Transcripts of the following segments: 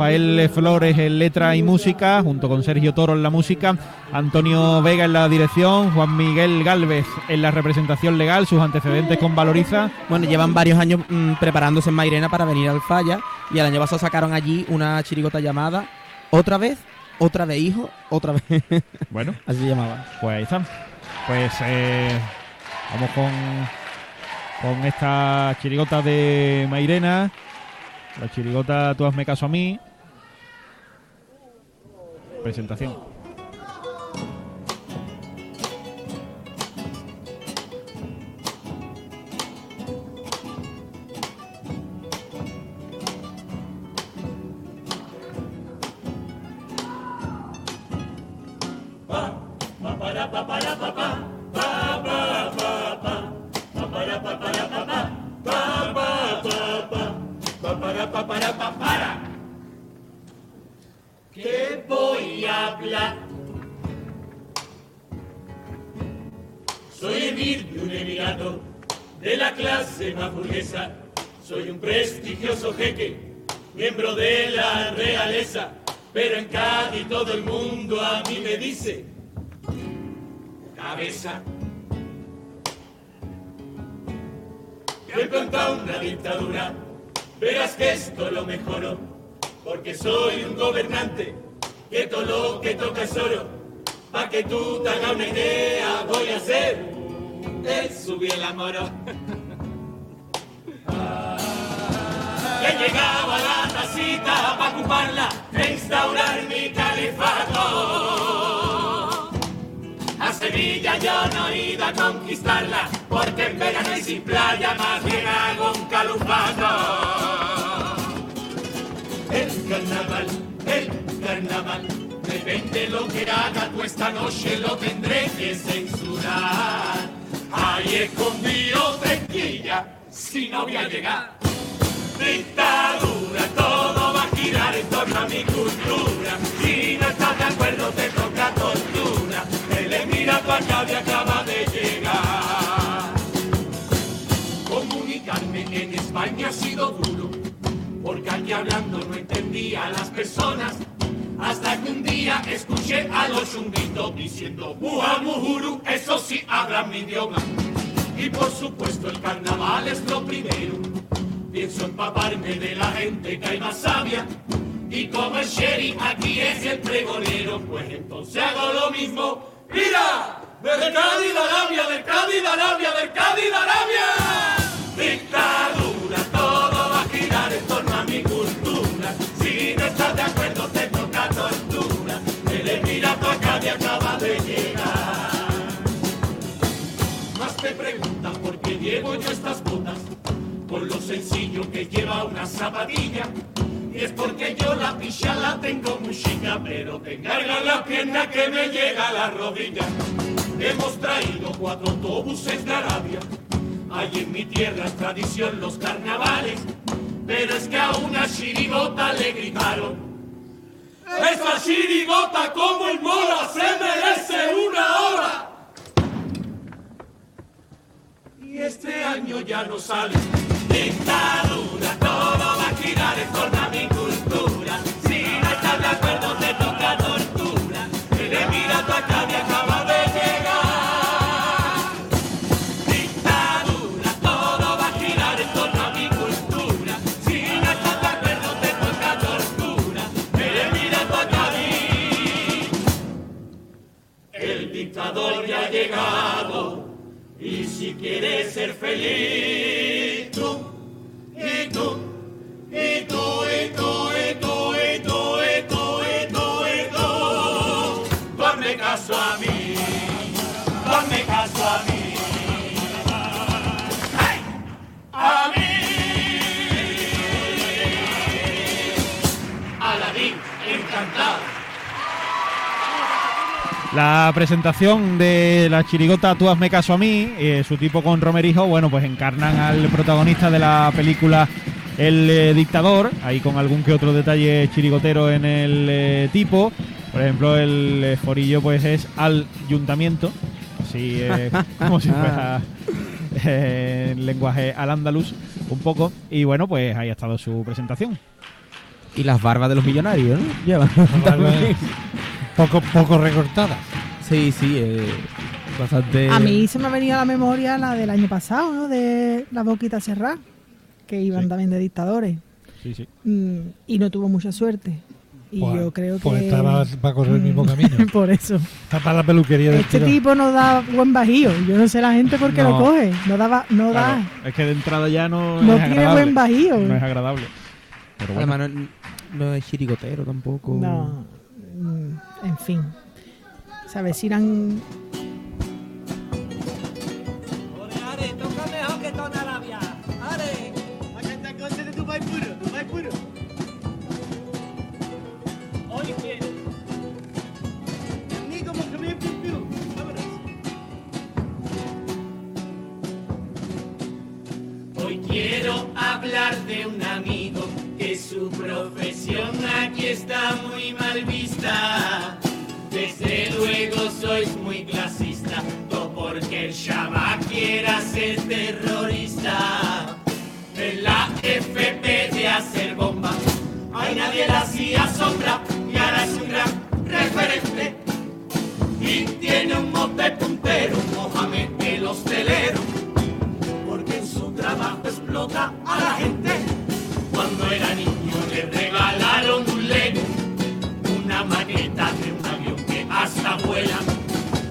Rafael Flores en letra y música, junto con Sergio Toro en la música, Antonio Vega en la dirección, Juan Miguel Galvez en la representación legal, sus antecedentes con Valoriza. Bueno, llevan varios años mm, preparándose en Mairena para venir al Falla y el año pasado sacaron allí una chirigota llamada Otra vez, otra vez hijo, otra vez. Bueno, Así se llamaba. pues ahí están. Pues eh, vamos con, con esta chirigota de Mairena. La chirigota Tú hazme caso a mí presentación. para, para, para. Jeque, miembro de la realeza. Pero en Cádiz todo el mundo a mí me dice cabeza. Yo he plantado una dictadura, verás que esto lo mejoro, porque soy un gobernante, que todo lo que toca es oro. Pa' que tú te hagas una idea, voy a hacer el subir el amoro. He llegado a la tacita para ocuparla e instaurar mi califato. A Sevilla yo no he ido a conquistarla, porque en verano y sin playa más bien hago un calufato. El carnaval, el carnaval, depende lo que haga tú esta noche lo tendré que censurar. Ahí escondido tequilla, si no voy a llegar. Dictadura, todo va a girar en torno a mi cultura. Si no estás de acuerdo te toca tortura. El emirato de acaba de llegar. Comunicarme en España ha sido duro, porque aquí hablando no entendía a las personas. Hasta que un día escuché a los chunguitos diciendo Muhamujuru, eso sí hablan mi idioma. Y por supuesto el carnaval es lo primero. Pienso empaparme de la gente que hay más sabia. Y como el sheriff aquí es el pregonero, pues entonces hago lo mismo. ¡Mira! ¡Del Cádiz a Arabia! ¡Del Cádiz a Arabia! ¡Del Cádiz a Arabia! Dictadura, todo va a girar en torno a mi cultura. Si no estás de acuerdo, te toca tortura. El Emirato acá de acaba de llegar. Más te preguntan por qué llevo yo estas sencillo que lleva una zapatilla. Y es porque yo la picha la tengo muy chica, pero te encargan la pierna que me llega a la rodilla. Hemos traído cuatro autobuses de Arabia. Hay en mi tierra es tradición los carnavales, pero es que a una chirigota le gritaron. Esa chirigota como el mola se merece una hora. Y este año ya no sale. Dictadura, todo va a girar en torno a mi cultura. Si no de acuerdo, presentación de la chirigota Tú hazme caso a mí, eh, su tipo con Romerijo, bueno, pues encarnan al protagonista de la película El eh, Dictador, ahí con algún que otro detalle chirigotero en el eh, tipo. Por ejemplo, el eh, forillo pues es al ayuntamiento, así eh, como si fuera eh, en lenguaje al andaluz un poco. Y bueno, pues ahí ha estado su presentación. Y las barbas de los millonarios, ¿no? Llevan. poco, poco recortadas. Sí, sí, eh, bastante. A mí se me ha venido a la memoria la del año pasado, ¿no? De la boquita cerrada, que iban Sí. también de dictadores. Sí, sí. Mm, y no tuvo mucha suerte. Y Pues- yo creo pues que. estaba para correr el mismo camino. Por eso. Está para la peluquería de Este tipo no da buen bajío. Yo no sé la gente por qué No. lo coge. No, daba, no Claro, da. es que de entrada ya no, No es tiene agradable. buen bajío. No es agradable. Pero bueno. Además, no, no es chirigotero tampoco. No. Mm, En fin. Se avecinan. Terrorista. En la FP de hacer bomba, hay nadie la hacía sombra y ahora es un gran referente. Y tiene un mote puntero, Mohamed el hostelero porque en su trabajo explota a la gente. Cuando era niño le regalaron un Lego, una maqueta de un avión que hasta vuela,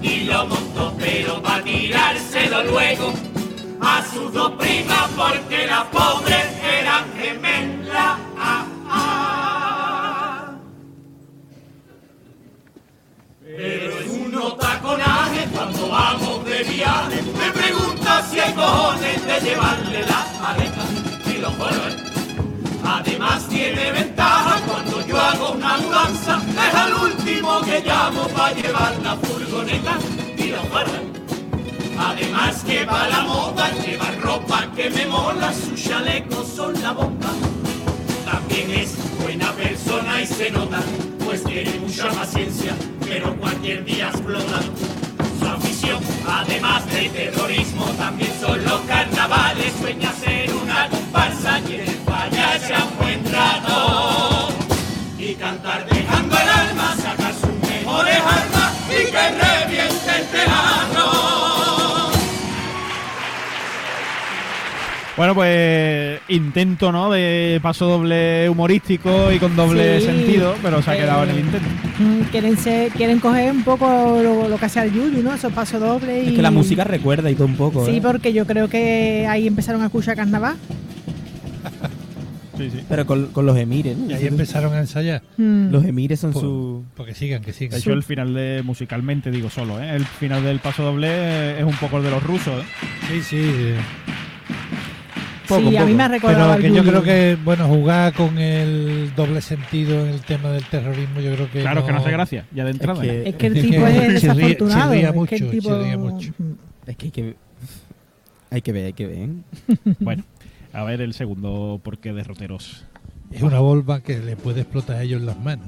y lo montó pero va a tirárselo luego a sus dos primas porque la pobre eran gemelas. Ah, ah. Pero en unos taconajes cuando vamos de viaje me pregunta si hay cojones de llevarle las maletas y los colores. Además tiene ventaja cuando yo hago una mudanza, es al último que llamo para llevar la furgoneta y los colores. Además que va la moda, lleva ropa que me mola, sus chalecos son la bomba también es buena persona y se nota, pues tiene mucha paciencia, pero cualquier día explota. Su afición, además de terrorismo, también son los carnavales, sueña ser una comparsa y en el ya un buen rato. Y cantar dejando el alma, sacar sus mejores armas y que Bueno, pues intento, ¿no? De paso doble humorístico y con doble Sí, sentido, pero se ha eh, quedado en el intento. mm, quieren, ser, quieren coger un poco lo, lo que hace el Yuyu, ¿no? Esos pasos dobles. Es que la música recuerda y todo un poco. Sí, ¿eh? porque yo creo que ahí empezaron a escuchar carnaval. Sí, sí. Pero con, con los emires, ¿no? Y ahí empezaron a ensayar. Mm. Los emires son Pues, su. Porque sigan, que De sigan. hecho, el final de musicalmente, digo solo, ¿eh? El final del paso doble es un poco el de los rusos, ¿eh? Sí, sí. sí. Poco, sí, a mí me ha recordado Pero que yo creo que, bueno, jugar con el doble sentido en el tema del terrorismo, yo creo que. Claro que no hace gracia, ya de entrada. que- Es que el Es tipo es desafortunado. chirría es mucho, que el tipo... mucho. Es que hay que. Hay que ver, hay que ver. ¿eh? Bueno, a ver el segundo porqué derroteros. Es una bomba que le puede explotar a ellos en las manos.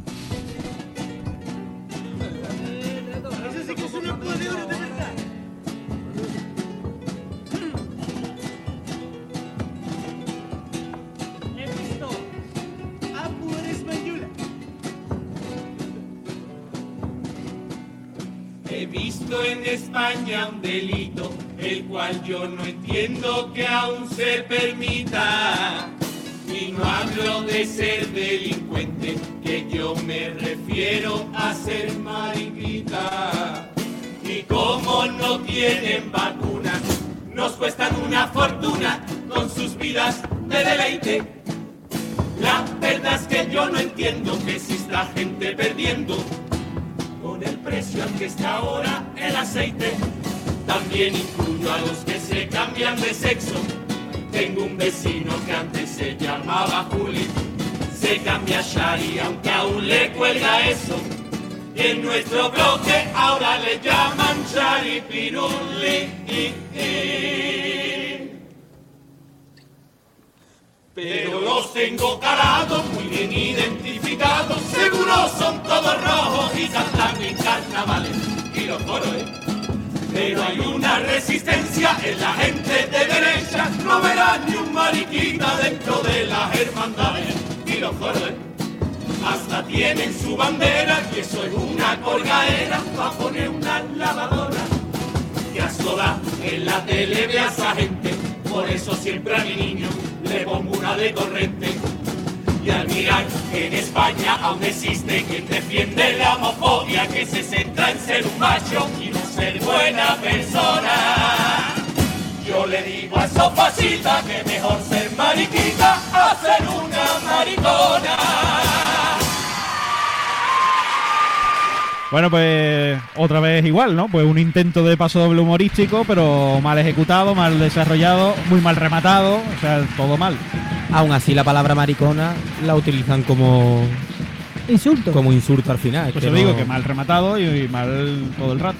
Yo no entiendo que aún se permita. Y no hablo de ser delincuente, que yo me refiero a ser mariquita. Y como no tienen vacunas, nos cuestan una fortuna con sus vidas de deleite. La verdad es que yo no entiendo que exista gente perdiendo con el precio al que está ahora el aceite. También incluyo a los que se cambian de sexo. Tengo un vecino que antes se llamaba Juli, se cambia Shari aunque aún le cuelga eso. Y en nuestro bloque ahora le llaman Shari Piruli. Pero los tengo calados, muy bien identificados, seguro son todos rojos y cantan en carnavales. Y los coros, ¿eh? Pero hay una resistencia en la gente de derecha, no verás ni un mariquita dentro de las hermandades. Y los coros, ¿eh? hasta tienen su bandera y eso es una colgaera para poner una lavadora. Que asco da en la tele ve a esa gente, por eso siempre a mi niño le pongo una de corriente. Y al mirar que en España aún existe quien defiende la homofobia que se centra en ser un macho y no ser buena persona. Yo le digo a esos fascistas que mejor ser mariquita a ser una maricona. Bueno, pues otra vez igual, ¿no? Pues un intento de paso doble humorístico, pero mal ejecutado, mal desarrollado, muy mal rematado, o sea, todo mal. Aún así, la palabra maricona la utilizan como, Insulto. como insulto al final. Pues os digo no- que mal rematado y, y mal todo el rato.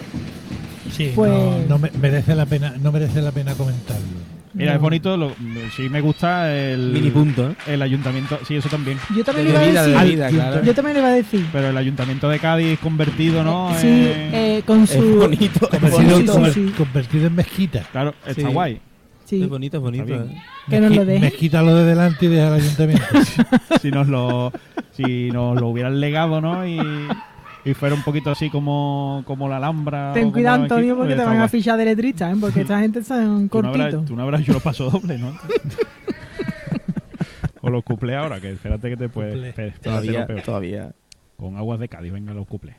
Sí, Pues- no, no me- merece la pena, no merece la pena comentarlo. Mira, No. es bonito, lo, sí me gusta el... Mini punto, ¿eh? El ayuntamiento, sí, eso también. Yo también le iba a de decir. vida, claro. Yo también le iba a decir. Pero el ayuntamiento de Cádiz convertido, ¿no? Sí, Eh, eh, con Es su. bonito, es Convertido, sí, bonito. sí, conver- sí. convertido en mezquita. Claro, está Sí. guay. Sí. Es bonito, es bonito. ¿eh? Que nos lo Mezqui- deje. Mezquita lo de delante y deja el ayuntamiento. si nos lo si nos lo hubieran legado, ¿no? Y, y fuera un poquito así como, como la Alhambra. Ten cuidado, Antonio, porque te está van a fichar de letrista, ¿eh? Porque esta gente no habrás- cortitos. Tú no habrás yo lo paso doble, ¿no? o los cuplés ahora, que espérate que te puedes. Todavía, todavía. Con aguas de Cádiz, venga los cuplés.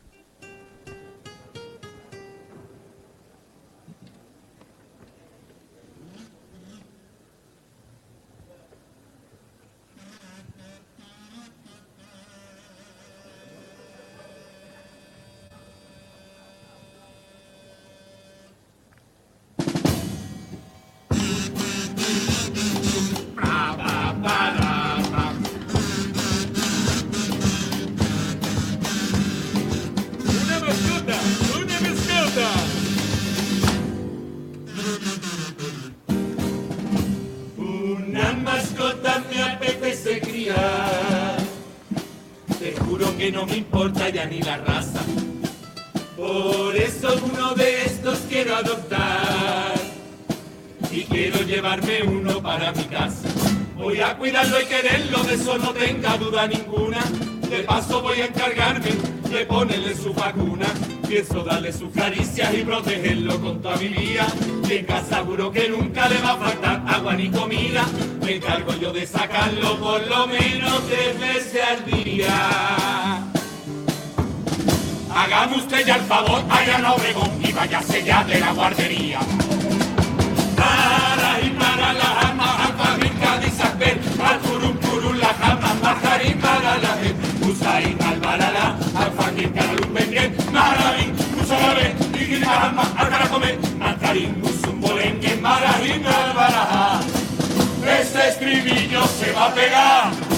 Importa ya ni la raza. Por eso uno de estos quiero adoptar. Y quiero llevarme uno para mi casa. Voy a cuidarlo y quererlo, de eso no tenga duda ninguna. De paso voy a encargarme de ponerle su vacuna. Pienso darle sus caricias y protegerlo con toda mi vida. Y en casa seguro que nunca le va a faltar agua ni comida. Me encargo yo de sacarlo por lo menos tres veces al día. Hágame usted ya el favor, vayan a Obregón y váyase ya de la guardería. Para y para la jama, al fabrica de Isabel, al curum la jama, majarín para la gente, usaín al balala, al fabrica la luz bien, majarín, usalabe, y la jama, al caracome, majarín, usum bolengue, majarín al balala. Este estribillo se va a pegar.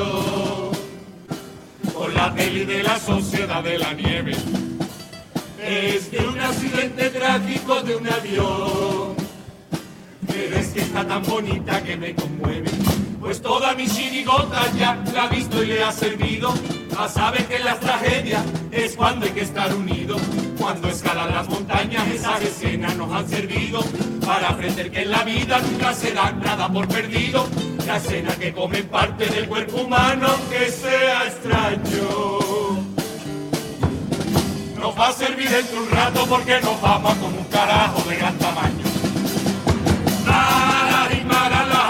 Obsesión con la peli de la sociedad de la nieve. Es de un accidente trágico de un avión. Pero es que está tan bonita que me conmueve. Pues toda mi chirigota ya la ha visto y le ha servido. A saber que las tragedias es cuando hay que estar unidos. Cuando escalan las montañas, esas escenas nos han servido para aprender que en la vida nunca se da nada por perdido. La escena que come parte del cuerpo humano, que sea extraño. Nos va a servir dentro de un rato porque nos vamos con un carajo de gran tamaño. Para y para la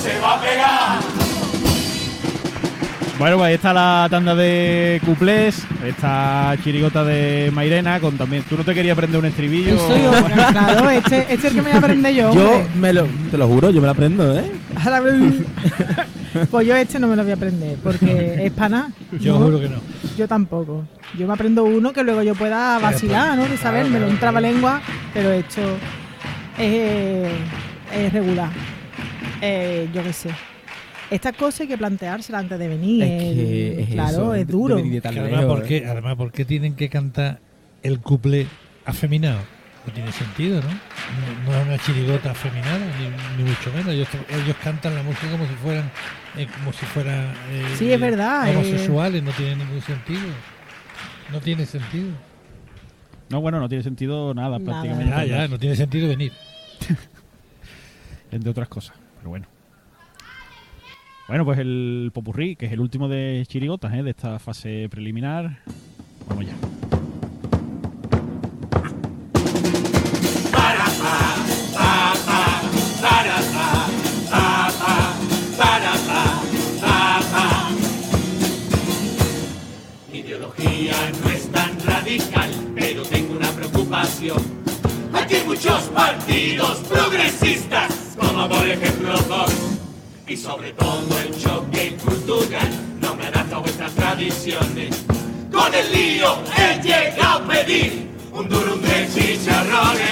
se va a pegar. Bueno, pues ahí está la tanda de cuplés, esta chirigota de Mairena, con también... ¿Tú no te querías aprender un estribillo? Eso yo, claro, este, este es el que me voy a aprender yo. Yo hombre. me lo, te lo juro, yo me lo aprendo, ¿eh? Pues yo este no me lo voy a aprender, porque es pana. Yo juro que no. Yo tampoco. Yo me aprendo uno que luego yo pueda vacilar, ¿no? De sabérmelo, un trabalengua, pero esto es, es regular. Eh, yo qué sé. Estas cosas hay que planteárselas antes de venir. Es que el- es claro, eso, es duro. de de Que además, lejos, ¿por qué, además, ¿por qué tienen que cantar el couple afeminado? No tiene sentido, ¿no? No, no es una chirigota afeminada, ni, ni mucho menos. Ellos, ellos cantan la música como si fueran eh, como si fueran eh, Sí, es verdad, eh. homosexuales, no tiene ningún sentido. No tiene sentido. No, bueno, no tiene sentido nada, Nada. prácticamente. Ya, ya, no tiene sentido venir. Entre otras cosas, pero bueno. Bueno, pues el popurrí, que es el último de chirigotas, ¿eh? de esta fase preliminar. Vamos ya. Mi ideología no es tan radical, pero tengo una preocupación. Aquí hay muchos partidos progresistas, como por ejemplo Vox. Y sobre todo el choque cultural no me adapta a vuestras tradiciones. Con el lío he llegado a pedir un durum de chicharrones.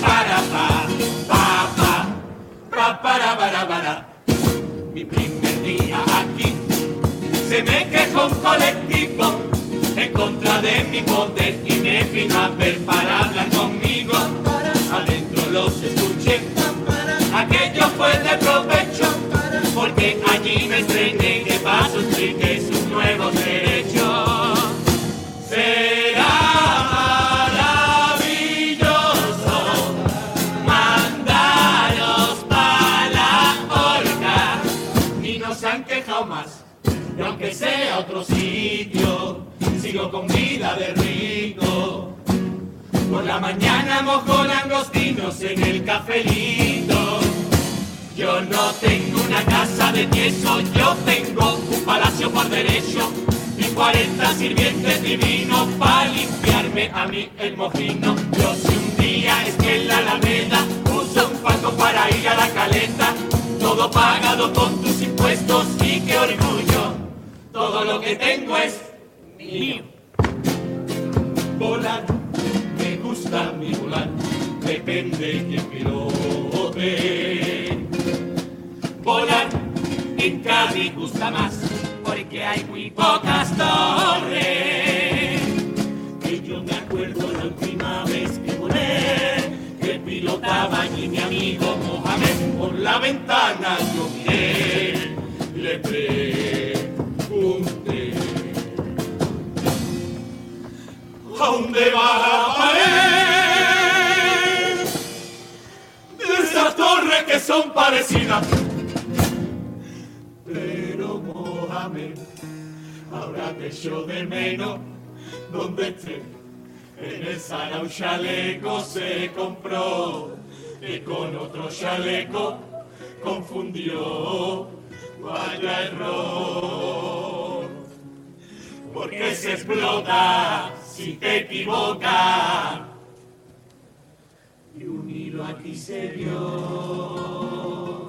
Para pa, pa, pa, pa, para, para, para. Mi primer día aquí se me quejó un colectivo contra de mi poder y me vino a ver para hablar conmigo. Adentro los escuché, aquello fue de provecho, porque allí me estrené que paso expliqué sus nuevos derechos. Será más. Y aunque sea otro sitio, con vida de rico. Por la mañana mojo langostinos en el cafelito. Yo no tengo una casa de tieso, yo tengo un palacio por derecho y 40 sirvientes divinos para limpiarme a mí el mojino. Yo si un día es que en la Alameda uso un paco para ir a la caleta, todo pagado con tus impuestos y qué orgullo, todo lo que tengo es mío. Volar, me gusta mi volar, depende quién pilote. Volar en Cádiz gusta más, porque hay muy pocas torres. Que yo me acuerdo la última vez que volé, que pilotaba allí mi amigo Mohamed. Por la ventana yo miré, dónde va la pared? De esas torres que son parecidas. Pero Mohamed, ahora te echo de menos donde esté. En el Sara un chaleco se compró y con otro chaleco confundió. Vaya error porque se explota si te equivocas. Y un hilo aquí se vio.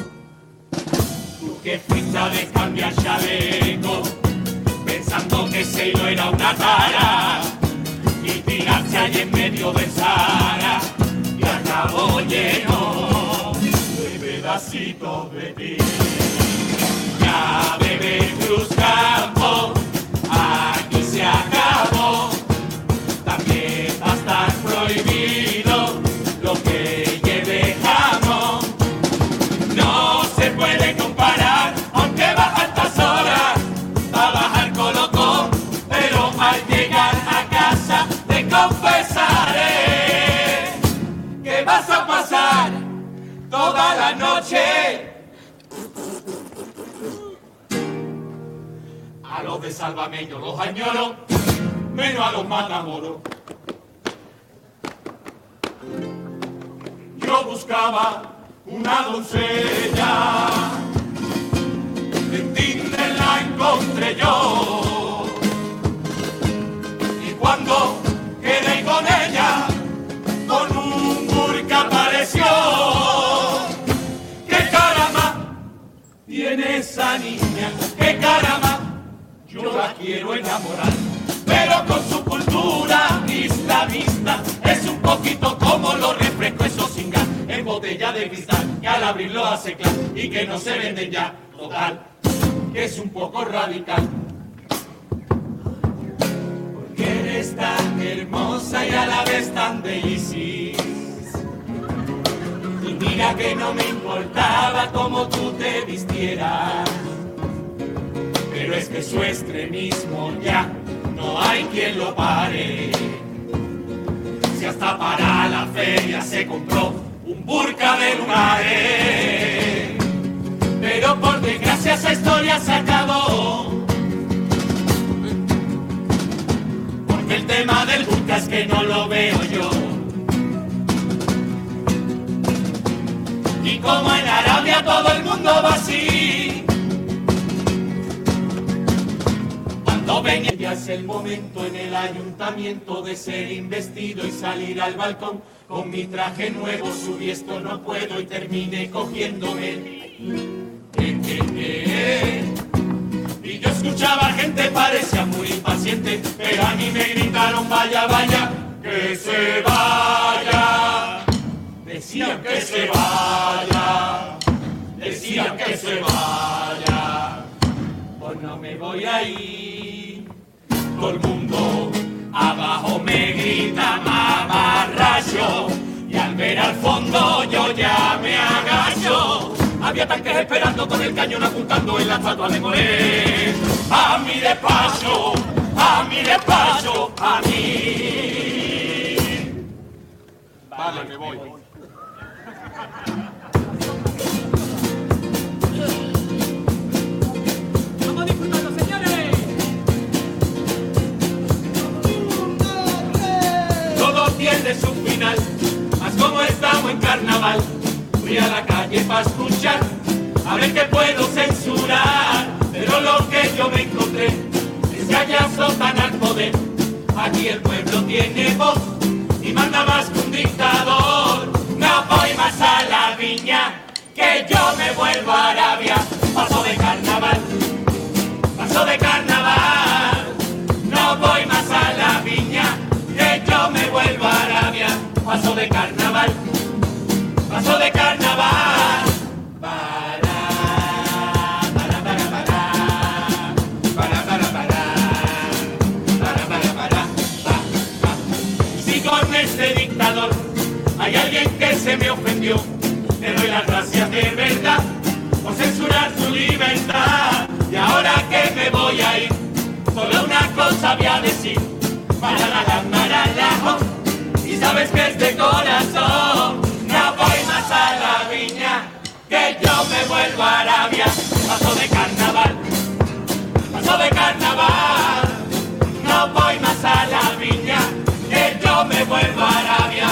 Tú que fuiste a descambiar chaleco, pensando que ese hilo era una tara, y tiraste allí en medio de Sara, y acabó lleno de pedacitos de ti. Ya bebé Cruz la noche. A los de Sálvame yo los añoro, menos a los matamoros. Yo buscaba una doncella, en Tinder la encontré, yo. Y cuando quedé con ella, tiene esa niña! ¡Qué caramba! Yo la quiero enamorar. Pero con su cultura islamista es un poquito como los refrescos esos sin en botella de cristal que al abrirlo hace claro y que no se venden ya. Total, que es un poco radical. Porque eres tan hermosa y a la vez tan deliciosa. Que no me importaba cómo tú te vistieras. Pero es que su extremismo ya no hay quien lo pare. Si hasta para la feria se compró un burka de lunares. Pero por desgracia esa historia se acabó. Porque el tema del burka es que no lo veo yo. Como en Arabia todo el mundo va así. Cuando venga ya es el momento en el ayuntamiento de ser investido y salir al balcón. Con mi traje nuevo subí esto no puedo y terminé cogiéndome. Eh. Y yo escuchaba gente parecía muy impaciente, pero a mí me gritaron vaya, vaya, que se vaya. Decían que se vaya, que se vaya. Pues no me voy a ir. Todo el mundo abajo me grita mamarracho. Y al ver al fondo yo ya me agacho. Había tanques esperando con el cañón apuntando en la estatua de Moré. A mi despacho, a mi despacho, a mí. Vale, me voy. Tiene su final, más como estamos en carnaval, fui a la calle para escuchar, a ver qué puedo censurar, pero lo que yo me encontré es que allá tan al poder, aquí el pueblo tiene voz y manda más que un dictador, no voy más a la viña, que yo me vuelvo a Arabia, paso de carnaval, paso de carnaval. No voy más me vuelvo a Arabia, paso de carnaval, paso de carnaval. este dictador hay alguien que se me ofendió. Te doy las gracias de verdad por censurar su libertad. Y ahora que me voy a ir, solo una cosa había de sabes que es corazón. No voy más a la viña, que yo me vuelvo a Arabia. Paso de carnaval, paso de carnaval. No voy más a la viña, que yo me vuelvo a Arabia.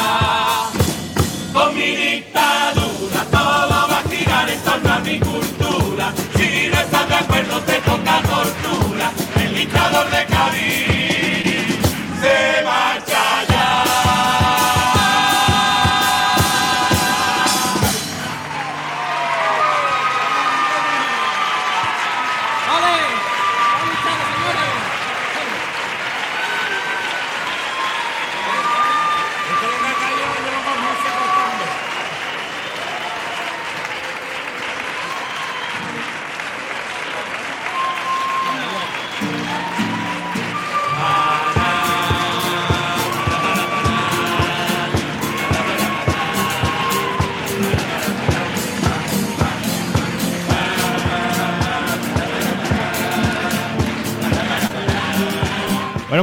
Con mi dictadura todo va a girar en torno a mi cultura. Si no estás de acuerdo te toca tortura. El dictador de Cádiz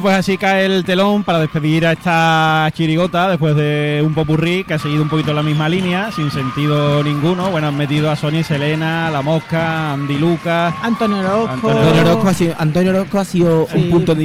pues así cae el telón para despedir a esta chirigota después de un popurrí que ha seguido un poquito la misma línea, sin sentido ninguno. Bueno, han metido a Sonia y Selena, La Mosca, Andy Lucas. Antonio Orozco. Antonio Orozco ha sido, Antonio Orozco ha sido Sí. un punto de